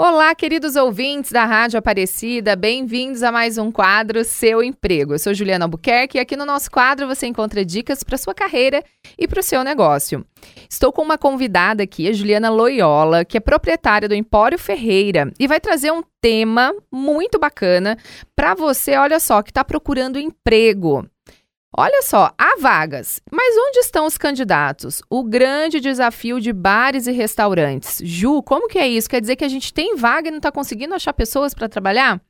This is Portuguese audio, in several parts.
Olá, queridos ouvintes da Rádio Aparecida, bem-vindos a mais um quadro Seu Emprego. Eu sou Juliana Albuquerque e aqui no nosso quadro você encontra dicas para sua carreira e para o seu negócio. Estou com uma convidada aqui, a Juliana Loyola, que é proprietária do Empório Ferreira e vai trazer um tema muito bacana para você, olha só, que está procurando emprego. Olha só, há vagas, mas onde estão os candidatos? O grande desafio de bares e restaurantes. Ju, como que é isso? Quer dizer que a gente tem vaga e não está conseguindo achar pessoas para trabalhar?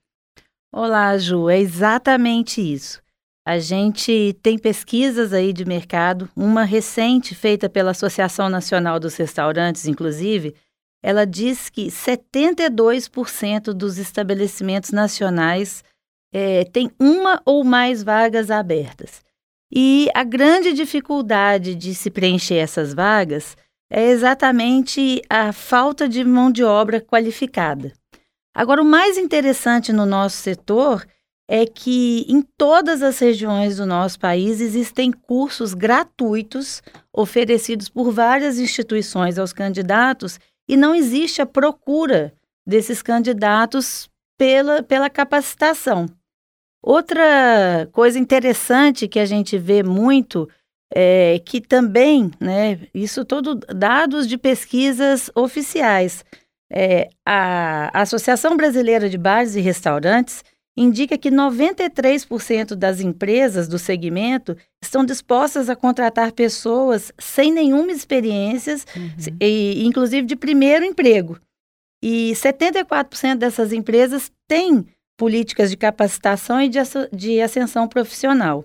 Olá, Ju, é exatamente isso. A gente tem pesquisas aí de mercado, uma recente feita pela Associação Nacional dos Restaurantes, inclusive, ela diz que 72% dos estabelecimentos nacionais é, têm uma ou mais vagas abertas. E a grande dificuldade de se preencher essas vagas é exatamente a falta de mão de obra qualificada. Agora, o mais interessante no nosso setor é que em todas as regiões do nosso país existem cursos gratuitos oferecidos por várias instituições aos candidatos e não existe a procura desses candidatos pela, pela capacitação. Outra coisa interessante que a gente vê muito é que também, né, isso todo dados de pesquisas oficiais, é, a Associação Brasileira de Bares e Restaurantes indica que 93% das empresas do segmento estão dispostas a contratar pessoas sem nenhuma experiência, uhum. e, inclusive de primeiro emprego. E 74% dessas empresas têm políticas de capacitação e de ascensão profissional.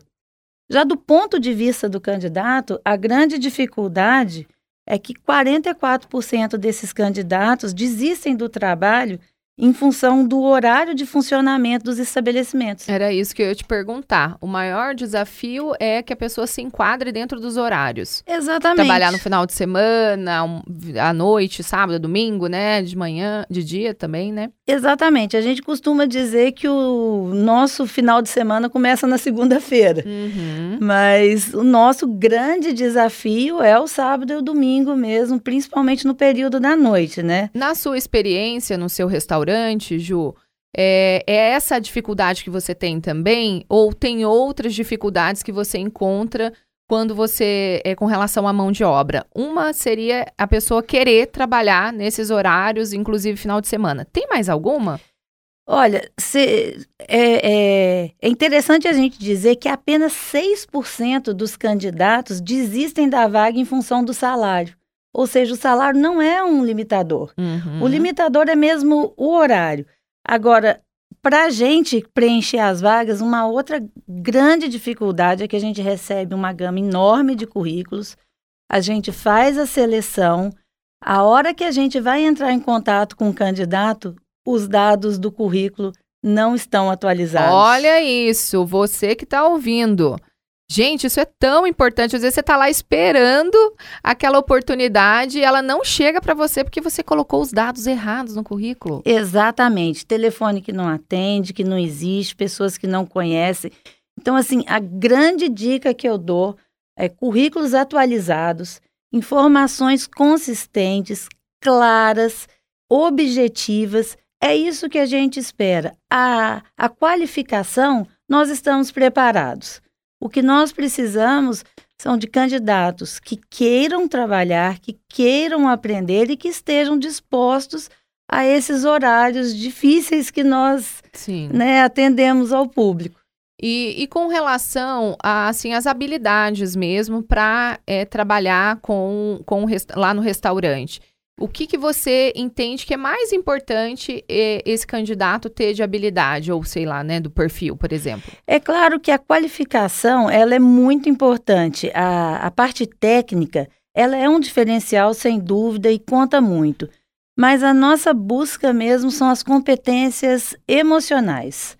Já do ponto de vista do candidato, a grande dificuldade é que 44% desses candidatos desistem do trabalho em função do horário de funcionamento dos estabelecimentos. Era isso que eu ia te perguntar. O maior desafio é que a pessoa se enquadre dentro dos horários. Exatamente. Trabalhar no final de semana, à noite, sábado, domingo, né? De manhã, de dia também, né? Exatamente. A gente costuma dizer que o nosso final de semana começa na segunda-feira. Uhum. Mas o nosso grande desafio é o sábado e o domingo mesmo, principalmente no período da noite, né? Na sua experiência no seu restaurante, Ju, é, é, essa a dificuldade que você tem também? Ou tem outras dificuldades que você encontra quando você é com relação à mão de obra? Uma seria a pessoa querer trabalhar nesses horários, inclusive final de semana. Tem mais alguma? Olha, se, é, é, é, interessante a gente dizer que apenas 6% dos candidatos desistem da vaga em função do salário. Ou seja, o salário não é um limitador. Uhum. O limitador é mesmo o horário. Agora, para a gente preencher as vagas, uma outra grande dificuldade é que a gente recebe uma gama enorme de currículos, a gente faz a seleção, a hora que a gente vai entrar em contato com o candidato, os dados do currículo não estão atualizados. Olha isso, você que está ouvindo. Gente, isso é tão importante. Às vezes você está lá esperando aquela oportunidade e ela não chega para você porque você colocou os dados errados no currículo. Exatamente. Telefone que não atende, que não existe, pessoas que não conhecem. Então, assim, a grande dica que eu dou é currículos atualizados, informações consistentes, claras, objetivas. É isso que a gente espera. A, a qualificação, nós estamos preparados. O que nós precisamos são de candidatos que queiram trabalhar, que queiram aprender e que estejam dispostos a esses horários difíceis que nós né, atendemos ao público. E, e, com relação a, assim, as habilidades mesmo para é, trabalhar com, com lá no restaurante. O que, que você entende que é mais importante eh, esse candidato ter de habilidade, ou sei lá, né, do perfil, por exemplo? É claro que a qualificação ela é muito importante. A, a parte técnica ela é um diferencial, sem dúvida, e conta muito. Mas a nossa busca mesmo são as competências emocionais.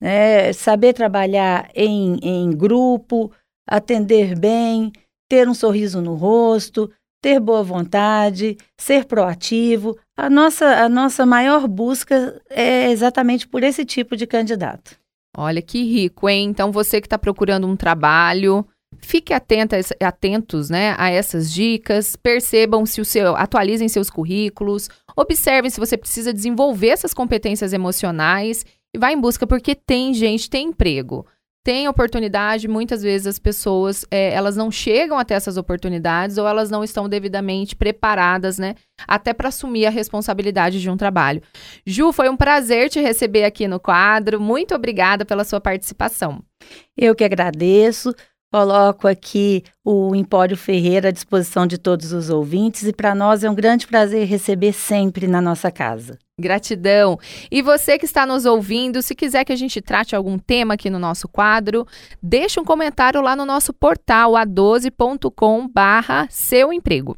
Né? Saber trabalhar em, em grupo, atender bem, ter um sorriso no rosto, ter boa vontade, ser proativo. A nossa, a nossa maior busca é exatamente por esse tipo de candidato. Olha que rico, hein? Então você que está procurando um trabalho, fique atenta, atentos, né, a essas dicas. Percebam se o seu, atualizem seus currículos Observem se você precisa desenvolver essas competências emocionais e vá em busca, porque tem gente, tem emprego tem oportunidade, muitas vezes as pessoas é, elas não chegam até essas oportunidades ou elas não estão devidamente preparadas, né? Até para assumir a responsabilidade de um trabalho. Ju, foi um prazer te receber aqui no quadro. Muito obrigada pela sua participação. Eu que agradeço. Coloco aqui o Empório Ferreira à disposição de todos os ouvintes e para nós é um grande prazer receber sempre na nossa casa. Gratidão. E você que está nos ouvindo, se quiser que a gente trate algum tema aqui no nosso quadro, deixe um comentário lá no nosso portal a12.com/barra seu emprego.